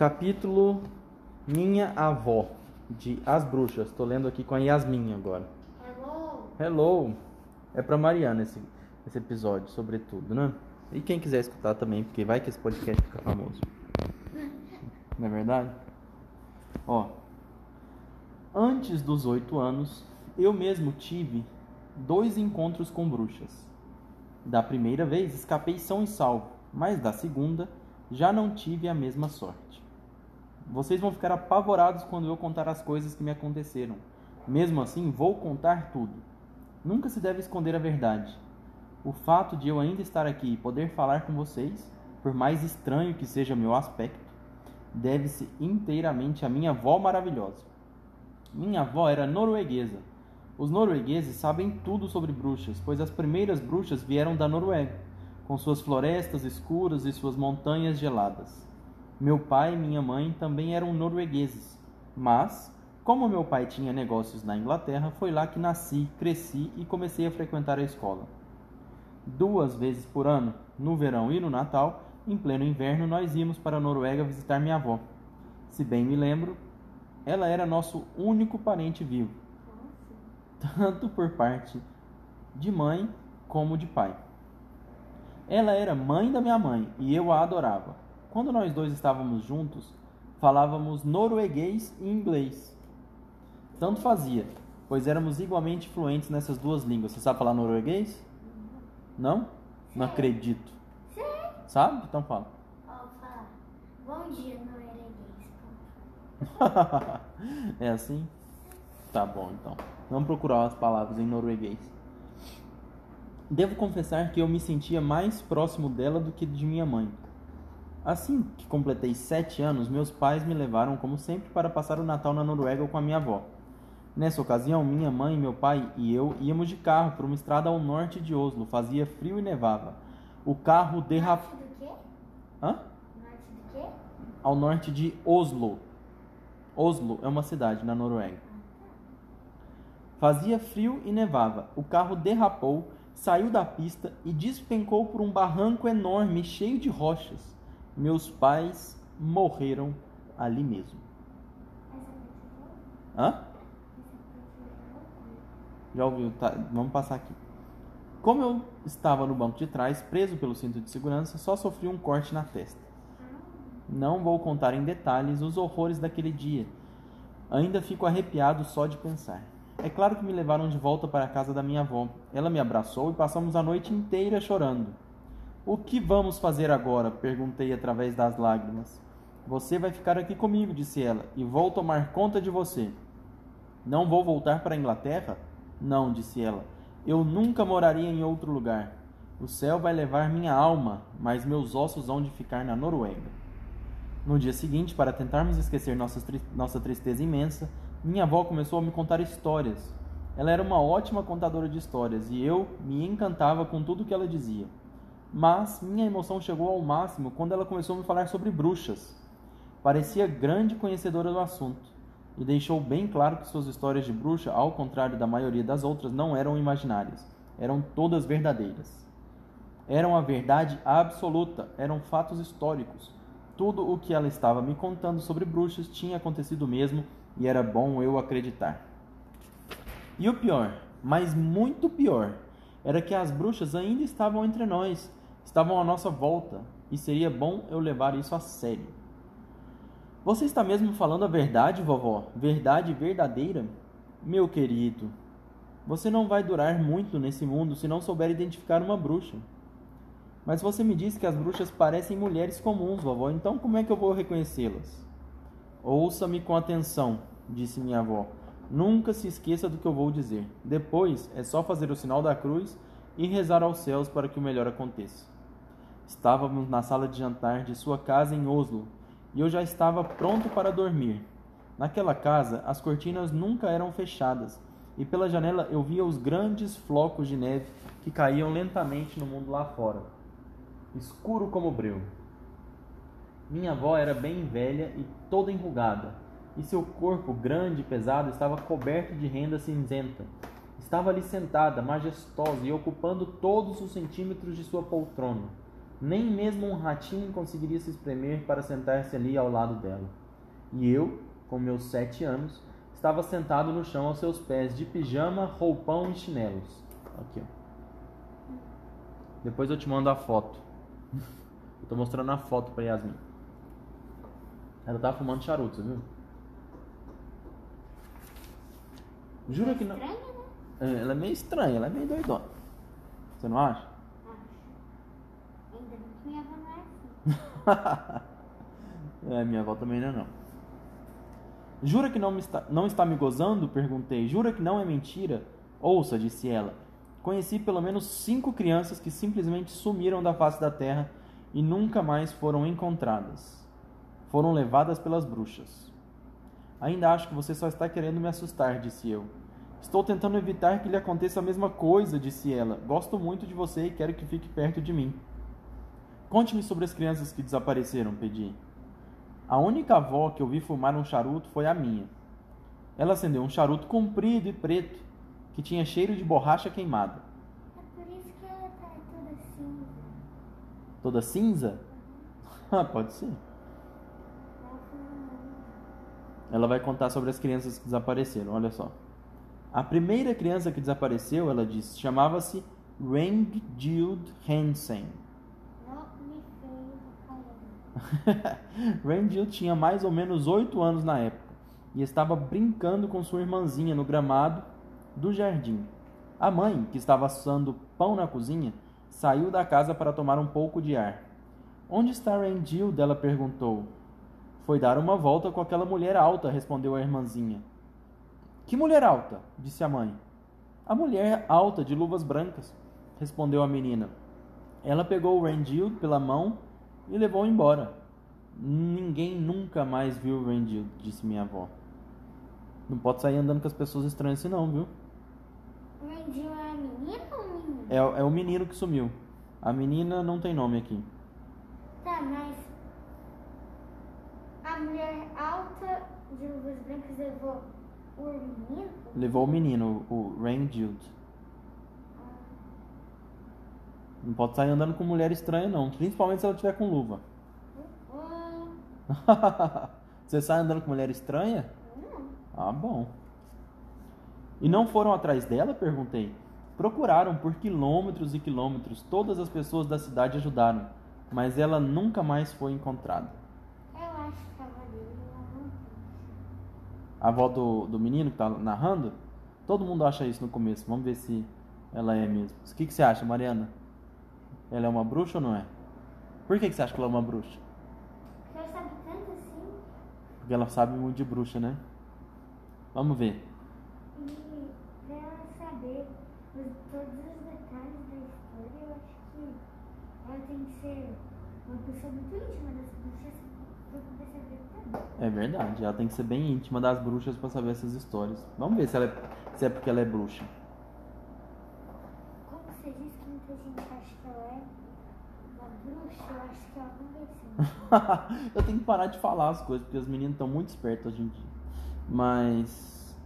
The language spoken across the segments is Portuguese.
Capítulo Minha Avó, de As Bruxas. Estou lendo aqui com a Yasmin agora. Hello. Hello! É para Mariana esse, esse episódio, sobretudo, né? E quem quiser escutar também, porque vai que esse podcast fica famoso. Não é verdade? Ó. Antes dos oito anos, eu mesmo tive dois encontros com bruxas. Da primeira vez escapei são e salvo, mas da segunda já não tive a mesma sorte. Vocês vão ficar apavorados quando eu contar as coisas que me aconteceram. Mesmo assim, vou contar tudo. Nunca se deve esconder a verdade. O fato de eu ainda estar aqui e poder falar com vocês, por mais estranho que seja meu aspecto, deve-se inteiramente à minha avó maravilhosa. Minha avó era norueguesa. Os noruegueses sabem tudo sobre bruxas, pois as primeiras bruxas vieram da Noruega, com suas florestas escuras e suas montanhas geladas. Meu pai e minha mãe também eram noruegueses, mas, como meu pai tinha negócios na Inglaterra, foi lá que nasci, cresci e comecei a frequentar a escola. Duas vezes por ano, no verão e no Natal, em pleno inverno, nós íamos para a Noruega visitar minha avó. Se bem me lembro, ela era nosso único parente vivo, tanto por parte de mãe como de pai. Ela era mãe da minha mãe e eu a adorava. Quando nós dois estávamos juntos, falávamos norueguês e inglês. Tanto fazia, pois éramos igualmente fluentes nessas duas línguas. Você sabe falar norueguês? Não? Não acredito. Sim. Sabe? Então fala. Bom dia, norueguês. é assim? Tá bom, então. Vamos procurar as palavras em norueguês. Devo confessar que eu me sentia mais próximo dela do que de minha mãe. Assim que completei sete anos, meus pais me levaram, como sempre, para passar o Natal na Noruega com a minha avó. Nessa ocasião, minha mãe, meu pai e eu íamos de carro por uma estrada ao norte de Oslo. Fazia frio e nevava. O carro derrapou. Norte do quê? Hã? Norte do quê? Ao norte de Oslo. Oslo é uma cidade na Noruega. Fazia frio e nevava. O carro derrapou, saiu da pista e despencou por um barranco enorme cheio de rochas. Meus pais morreram ali mesmo. Hã? Já ouviu? Tá, vamos passar aqui. Como eu estava no banco de trás, preso pelo cinto de segurança, só sofri um corte na testa. Não vou contar em detalhes os horrores daquele dia. Ainda fico arrepiado só de pensar. É claro que me levaram de volta para a casa da minha avó. Ela me abraçou e passamos a noite inteira chorando. O que vamos fazer agora? perguntei através das lágrimas. Você vai ficar aqui comigo, disse ela, e vou tomar conta de você. Não vou voltar para a Inglaterra? Não, disse ela. Eu nunca moraria em outro lugar. O céu vai levar minha alma, mas meus ossos hão de ficar na Noruega. No dia seguinte, para tentarmos esquecer nossa, tri nossa tristeza imensa, minha avó começou a me contar histórias. Ela era uma ótima contadora de histórias e eu me encantava com tudo que ela dizia. Mas minha emoção chegou ao máximo quando ela começou a me falar sobre bruxas. Parecia grande conhecedora do assunto e deixou bem claro que suas histórias de bruxa, ao contrário da maioria das outras, não eram imaginárias, eram todas verdadeiras. Eram a verdade absoluta, eram fatos históricos. Tudo o que ela estava me contando sobre bruxas tinha acontecido mesmo e era bom eu acreditar. E o pior, mas muito pior, era que as bruxas ainda estavam entre nós, estavam à nossa volta, e seria bom eu levar isso a sério. Você está mesmo falando a verdade, vovó? Verdade verdadeira? Meu querido, você não vai durar muito nesse mundo se não souber identificar uma bruxa. Mas você me disse que as bruxas parecem mulheres comuns, vovó, então como é que eu vou reconhecê-las? Ouça-me com atenção, disse minha avó. Nunca se esqueça do que eu vou dizer. Depois é só fazer o sinal da cruz e rezar aos céus para que o melhor aconteça. Estávamos na sala de jantar de sua casa em Oslo e eu já estava pronto para dormir. Naquela casa, as cortinas nunca eram fechadas e pela janela eu via os grandes flocos de neve que caíam lentamente no mundo lá fora, escuro como breu. Minha avó era bem velha e toda enrugada, e seu corpo grande e pesado estava coberto de renda cinzenta. Estava ali sentada, majestosa e ocupando todos os centímetros de sua poltrona. Nem mesmo um ratinho conseguiria se espremer para sentar-se ali ao lado dela. E eu, com meus sete anos, estava sentado no chão aos seus pés, de pijama, roupão e chinelos. Aqui, ó. Depois eu te mando a foto. Eu tô mostrando a foto pra Yasmin. Ela tá fumando charuto, viu? Jura que não. Ela é meio estranha, ela é meio doidona. Você não acha? Acho. Ainda bem que minha avó não é assim. É, minha avó também não é não. Jura que não, me está, não está me gozando? Perguntei. Jura que não é mentira? Ouça, disse ela. Conheci pelo menos cinco crianças que simplesmente sumiram da face da terra e nunca mais foram encontradas. Foram levadas pelas bruxas. Ainda acho que você só está querendo me assustar, disse eu. Estou tentando evitar que lhe aconteça a mesma coisa, disse ela. Gosto muito de você e quero que fique perto de mim. Conte-me sobre as crianças que desapareceram, pedi. A única avó que eu vi fumar um charuto foi a minha. Ela acendeu um charuto comprido e preto, que tinha cheiro de borracha queimada. É por isso que ela tá toda cinza. Toda cinza? Ah, Pode ser. Ela vai contar sobre as crianças que desapareceram, olha só. A primeira criança que desapareceu, ela disse, chamava-se Rangjild Hansen. Randall tinha mais ou menos oito anos na época e estava brincando com sua irmãzinha no gramado do jardim. A mãe, que estava assando pão na cozinha, saiu da casa para tomar um pouco de ar. Onde está Randall? Ela perguntou. Foi dar uma volta com aquela mulher alta, respondeu a irmãzinha. Que mulher alta? disse a mãe. A mulher alta de luvas brancas, respondeu a menina. Ela pegou o Randall pela mão e levou embora. Ninguém nunca mais viu o Randall, disse minha avó. Não pode sair andando com as pessoas estranhas assim não, viu? O é menino ou menino? É, é o menino que sumiu. A menina não tem nome aqui. Tá, mas a mulher alta de luvas brancas levou menino? Levou o menino, o Randall. Não pode sair andando com mulher estranha não, principalmente se ela tiver com luva. Você sai andando com mulher estranha? não. Ah, bom. E não foram atrás dela? Perguntei. Procuraram por quilômetros e quilômetros. Todas as pessoas da cidade ajudaram, mas ela nunca mais foi encontrada. Eu acho que a avó dele ela não tem. A avó do, do menino que tá narrando? Todo mundo acha isso no começo. Vamos ver se ela é mesmo. O que, que você acha, Mariana? Ela é uma bruxa ou não é? Por que, que você acha que ela é uma bruxa? Porque ela sabe tanto assim Porque ela sabe muito de bruxa, né? Vamos ver. e pra ela saber os- todos os detalhes da história, eu acho que ela tem que ser uma pessoa muito íntima das bruxas pra poder saber tudo. É verdade, ela tem que ser bem íntima das bruxas pra saber essas histórias. Vamos ver se, ela é, se é porque ela é bruxa. Como você disse que muita gente acha que ela é uma bruxa, eu acho que ela não ser. eu tenho que parar de falar as coisas, porque os meninos estão muito espertos hoje em dia. Mas.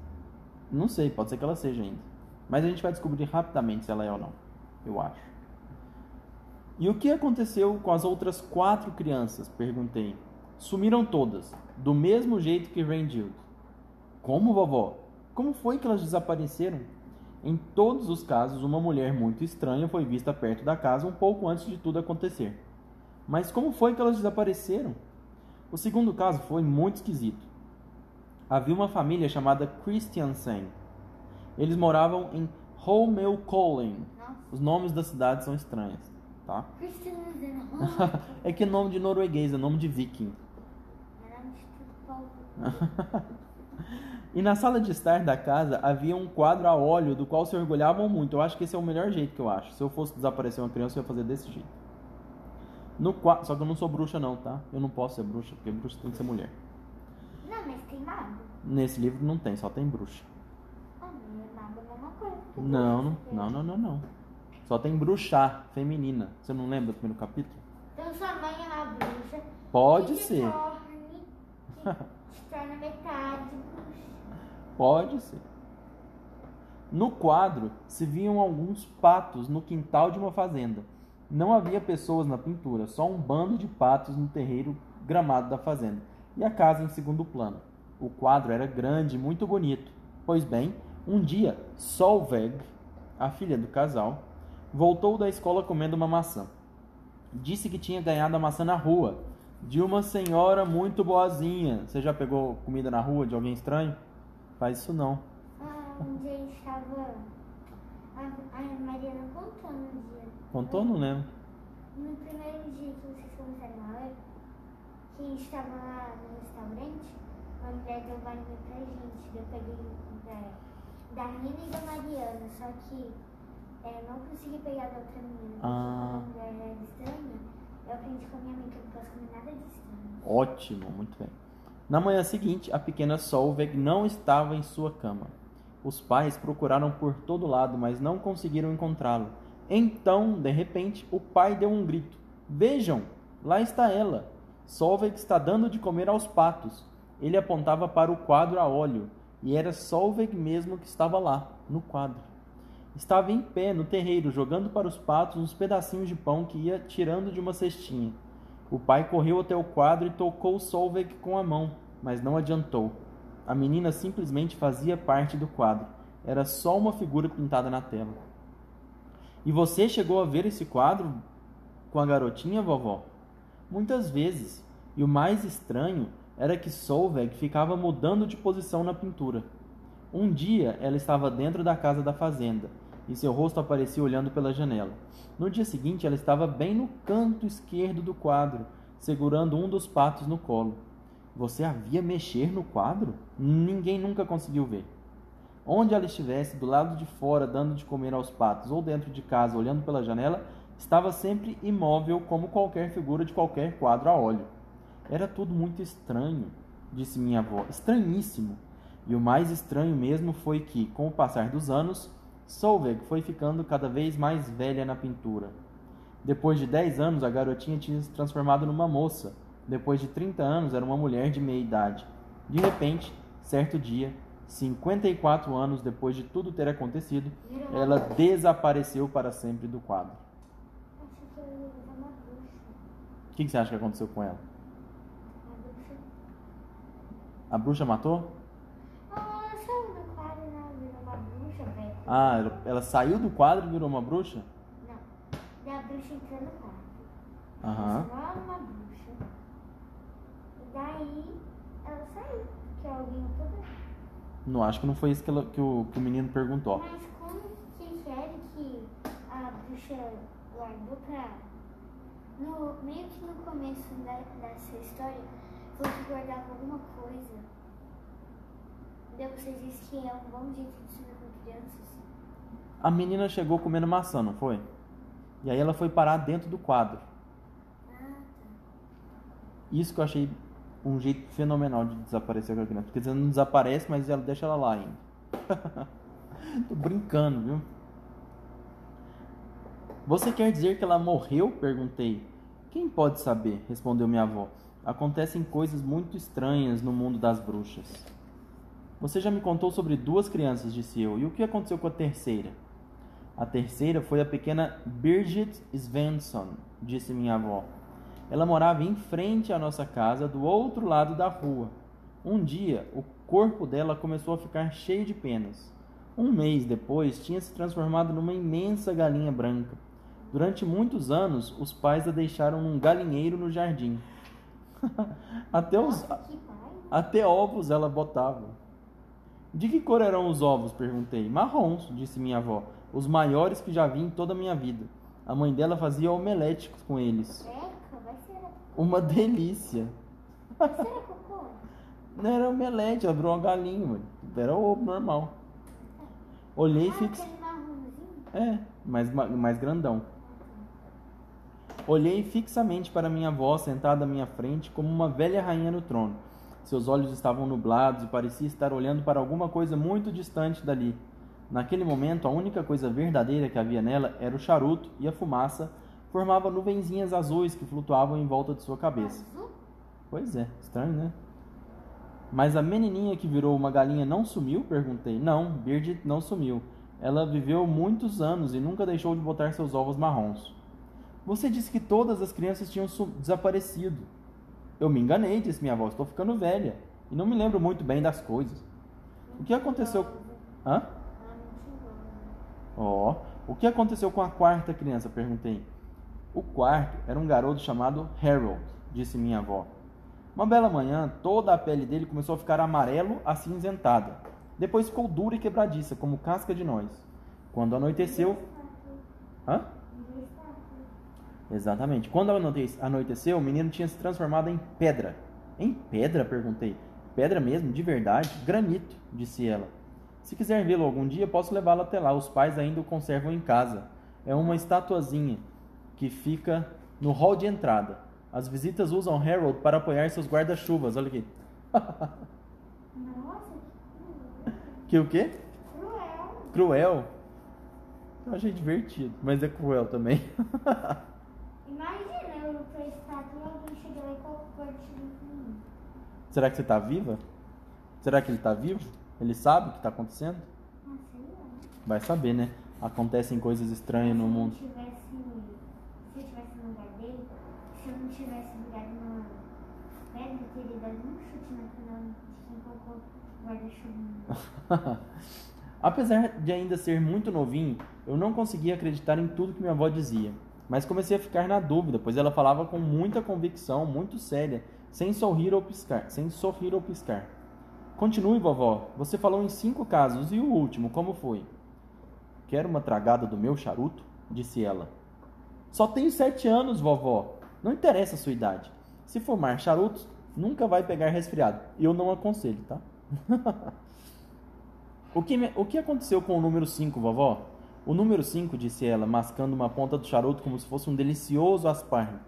Não sei, pode ser que ela seja ainda. Mas a gente vai descobrir rapidamente se ela é ou não. Eu acho. E o que aconteceu com as outras quatro crianças? Perguntei. Sumiram todas, do mesmo jeito que Randall. Como, vovó? Como foi que elas desapareceram? Em todos os casos, uma mulher muito estranha foi vista perto da casa um pouco antes de tudo acontecer. Mas como foi que elas desapareceram? O segundo caso foi muito esquisito. Havia uma família chamada Christiansen. Eles moravam em Holmenkollen. Os nomes das cidades são estranhos, tá? Zenhorn é que é nome de norueguês, é nome de viking. era um instituto Paulo. E na sala de estar da casa havia um quadro a óleo do qual se orgulhavam muito. Eu acho que esse é o melhor jeito que eu acho. Se eu fosse desaparecer uma criança, eu ia fazer desse jeito. No qua... Só que eu não sou bruxa não, tá? Eu não posso ser bruxa, porque bruxa tem que ser mulher. Não, mas tem mago. Nesse livro não tem, só tem bruxa. Ah, é mago é a mesma coisa. Não, não, bruxa, não, não, não, não. Só tem bruxar feminina. Você não lembra do primeiro capítulo? Então sua mãe é uma bruxa. Pode ser. Se torna metade. Pode ser. No quadro se viam alguns patos no quintal de uma fazenda. Não havia pessoas na pintura, só um bando de patos no terreiro gramado da fazenda e a casa em segundo plano. O quadro era grande e muito bonito. Pois bem, um dia, Solveig, a filha do casal, voltou da escola comendo uma maçã. Disse que tinha ganhado a maçã na rua, de uma senhora muito boazinha. Você já pegou comida na rua de alguém estranho? Faz isso não. Ah, um dia estava. A, a Mariana contou no dia. Contou? Não lembro. No primeiro dia que vocês começaram a aula, que estava lá no restaurante, uma mulher deu banho pra gente. Eu peguei da, da Nina e da Mariana, só que é, eu não consegui pegar da outra menina. porque Ah. A mulher era estranha. Eu aprendi com a minha mãe que eu não posso comer nada estranho. Ótimo, muito bem. Na manhã seguinte, a pequena Solveig não estava em sua cama. Os pais procuraram por todo lado, mas não conseguiram encontrá-lo. Então, de repente, o pai deu um grito: Vejam, lá está ela. Solveig está dando de comer aos patos. Ele apontava para o quadro a óleo, e era Solveig mesmo que estava lá, no quadro. Estava em pé no terreiro, jogando para os patos uns pedacinhos de pão que ia tirando de uma cestinha. O pai correu até o quadro e tocou Solveig com a mão, mas não adiantou. A menina simplesmente fazia parte do quadro. Era só uma figura pintada na tela. E você chegou a ver esse quadro com a garotinha, vovó? Muitas vezes. E o mais estranho era que Solveig ficava mudando de posição na pintura. Um dia ela estava dentro da casa da fazenda e seu rosto aparecia olhando pela janela. No dia seguinte ela estava bem no canto esquerdo do quadro, segurando um dos patos no colo. Você havia mexer no quadro? Ninguém nunca conseguiu ver. Onde ela estivesse, do lado de fora, dando de comer aos patos, ou dentro de casa, olhando pela janela, estava sempre imóvel como qualquer figura de qualquer quadro a óleo. Era tudo muito estranho, disse minha avó, estranhíssimo. E o mais estranho mesmo foi que, com o passar dos anos, Solveig foi ficando cada vez mais velha na pintura. Depois de 10 anos, a garotinha tinha se transformado numa moça. Depois de 30 anos, era uma mulher de meia idade. De repente, certo dia, 54 anos depois de tudo ter acontecido, ela desapareceu para sempre do quadro. O que que você acha que aconteceu com ela? A bruxa matou? Ah, ela saiu do quadro, né? Virou uma bruxa, velho. Ah, ela- ela saiu do quadro e virou uma bruxa? Não. Daí a bruxa entrou no quadro. Aham. Ela era uma bruxa. E daí ela saiu. Que alguém pra Não, acho que não foi isso que, ela- que o, que o menino perguntou. Mas como que querem que a bruxa guardou pra. No, meio que no começo da, dessa história, falou que guardava alguma coisa. Daí vocês dizem que é um bom jeito de ensinar com crianças. A menina chegou comendo maçã, não foi? E aí ela foi parar dentro do quadro. Ah, tá. Isso que eu achei um jeito fenomenal de desaparecer com a criança. Porque você não desaparece, mas ela deixa ela lá ainda. Tô brincando, viu? Você quer dizer que ela morreu? Perguntei. Quem pode saber? Respondeu minha avó. Acontecem coisas muito estranhas no mundo das bruxas. Você já me contou sobre duas crianças, disse eu. E o que aconteceu com a terceira? A terceira foi a pequena Birgit Svensson, disse minha avó. Ela morava em frente à nossa casa, do outro lado da rua. Um dia, o corpo dela começou a ficar cheio de penas. Um mês depois, tinha se transformado numa imensa galinha branca. Durante muitos anos, os pais a deixaram num galinheiro no jardim. até, os, até ovos ela botava. De que cor eram os ovos? perguntei. Marrons, disse minha avó. Os maiores que já vi em toda a minha vida. A mãe dela fazia omelete com eles. Eca, vai ser, Uma delícia. Não era omelete, ela virou uma galinha, mano. Era ovo normal. Olhei Ah, fix... aquele marronzinho? É, mais, ma- mais grandão. Olhei fixamente para minha avó sentada à minha frente como uma velha rainha no trono. Seus olhos estavam nublados e parecia estar olhando para alguma coisa muito distante dali. Naquele momento, a única coisa verdadeira que havia nela era o charuto e a fumaça formava nuvenzinhas azuis que flutuavam em volta de sua cabeça. Pois é, estranho, né? Mas a menininha que virou uma galinha não sumiu? Perguntei. Não, Birgit não sumiu. Ela viveu muitos anos e nunca deixou de botar seus ovos marrons. Você disse que todas as crianças tinham desaparecido. Eu me enganei, disse minha avó. Estou ficando velha e não me lembro muito bem das coisas. O que aconteceu? Hã? Ó, oh, o que aconteceu com a quarta criança? Perguntei. O quarto era um garoto chamado Harold, disse minha avó. Uma bela manhã, toda a pele dele começou a ficar amarelo acinzentada. Depois ficou dura e quebradiça, como casca de noz. Quando anoiteceu. Hã? Exatamente. Quando anoiteceu, o menino tinha se transformado em pedra. Em pedra? perguntei. Pedra mesmo, de verdade? Granito, disse ela. Se quiser vê-lo algum dia, posso levá-lo até lá. Os pais ainda o conservam em casa. É uma estatuazinha que fica no hall de entrada. As visitas usam Harold para apoiar seus guarda-chuvas. Olha aqui. Nossa, que o quê? cruel. Cruel. Eu achei divertido, mas é cruel também. Imagina eu tô estátua e alguém chega lá e coloca o Será que você tá viva? Será que ele tá vivo? Ele sabe o que tá acontecendo? Ah, sei lá. Vai saber, né? Acontecem coisas estranhas no mundo. Se eu tivesse, se eu tivesse no lugar dele, se eu não tivesse ligado na pedra, eu teria dado um chute na final de quem colocou o guarda-chuva. Apesar de ainda ser muito novinho, eu não conseguia acreditar em tudo que minha avó dizia. Mas comecei a ficar na dúvida, pois ela falava com muita convicção, muito séria, sem sorrir ou piscar, sem sorrir ou piscar. Continue, vovó. Você falou em cinco casos e o último, como foi? Quer uma tragada do meu charuto? disse ela. Só tenho sete anos, vovó. Não interessa a sua idade. Se fumar charutos, nunca vai pegar resfriado. Eu não aconselho, tá? o, que, o que aconteceu com o número 5, vovó? O número 5, disse ela, mascando uma ponta do charuto como se fosse um delicioso aspargo.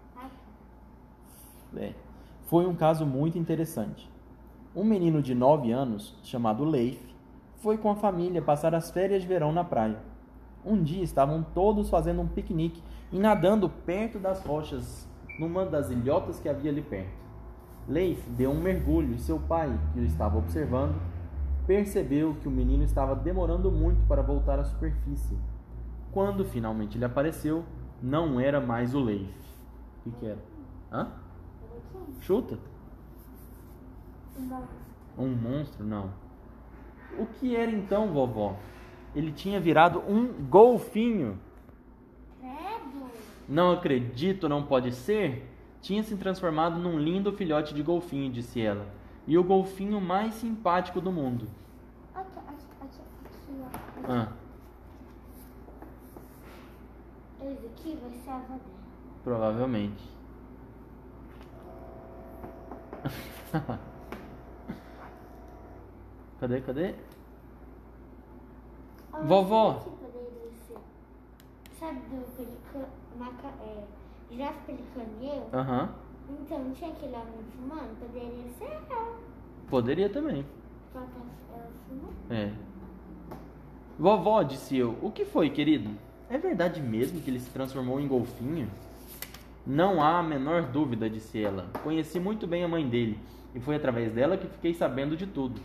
É, foi um caso muito interessante. Um menino de 9 anos, chamado Leif, foi com a família passar as férias de verão na praia. Um dia estavam todos fazendo um piquenique e nadando perto das rochas, numa das ilhotas que havia ali perto. Leif deu um mergulho e seu pai, que o estava observando, percebeu que o menino estava demorando muito para voltar à superfície. Quando finalmente ele apareceu, não era mais o Leif. O que, que era? Hã? Chuta? Um monstro? Não. O que era então, vovó? Ele tinha virado um golfinho. Credo. Não acredito, não pode ser? Tinha se transformado num lindo filhote de golfinho, disse ela. E o golfinho mais simpático do mundo. Aqui, aqui, aqui, aqui, ó. Ah, Esse aqui vai ser a avó provavelmente. cadê, cadê? Ó, Vovó. sabe do pelicano, maca, é, girafa pelicano e eu? Então, não tinha aquele homem fumando? Poderia ser ela. Poderia também. Ela tá ela fumando. É. Vovó, disse eu, o que foi, querido? É verdade mesmo que ele se transformou em golfinho? Não há a menor dúvida, disse ela. Conheci muito bem a mãe dele e foi através dela que fiquei sabendo de tudo.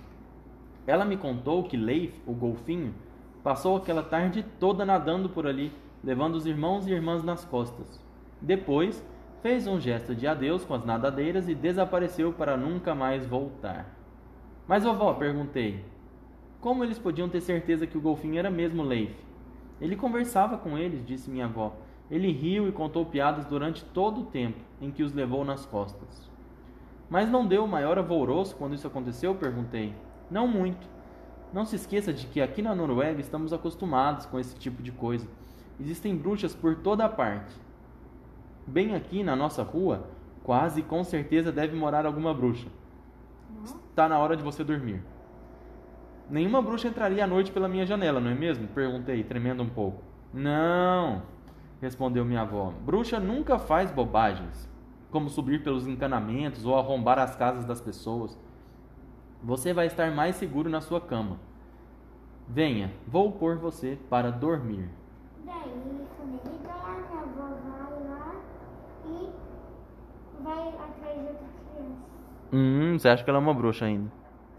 Ela me contou que Leif, o golfinho, passou aquela tarde toda nadando por ali, levando os irmãos e irmãs nas costas. Depois, fez um gesto de adeus com as nadadeiras e desapareceu para nunca mais voltar. Mas, vovó, perguntei, como eles podiam ter certeza que o golfinho era mesmo Leif? Ele conversava com eles, disse minha avó. Ele riu e contou piadas durante todo o tempo em que os levou nas costas. Mas não deu o maior alvoroço quando isso aconteceu? perguntei. Não muito. Não se esqueça de que aqui na Noruega estamos acostumados com esse tipo de coisa. Existem bruxas por toda a parte. Bem aqui na nossa rua, quase com certeza deve morar alguma bruxa. Está na hora de você dormir. Nenhuma bruxa entraria à noite pela minha janela, não é mesmo? Perguntei, tremendo um pouco. Não, respondeu minha avó. Bruxa nunca faz bobagens, como subir pelos encanamentos ou arrombar as casas das pessoas. Você vai estar mais seguro na sua cama. Venha, vou pôr você para dormir. Daí, quando ele dorme, a avó vai lá e vai atrás de outra criança. Hum, você acha que ela é uma bruxa ainda?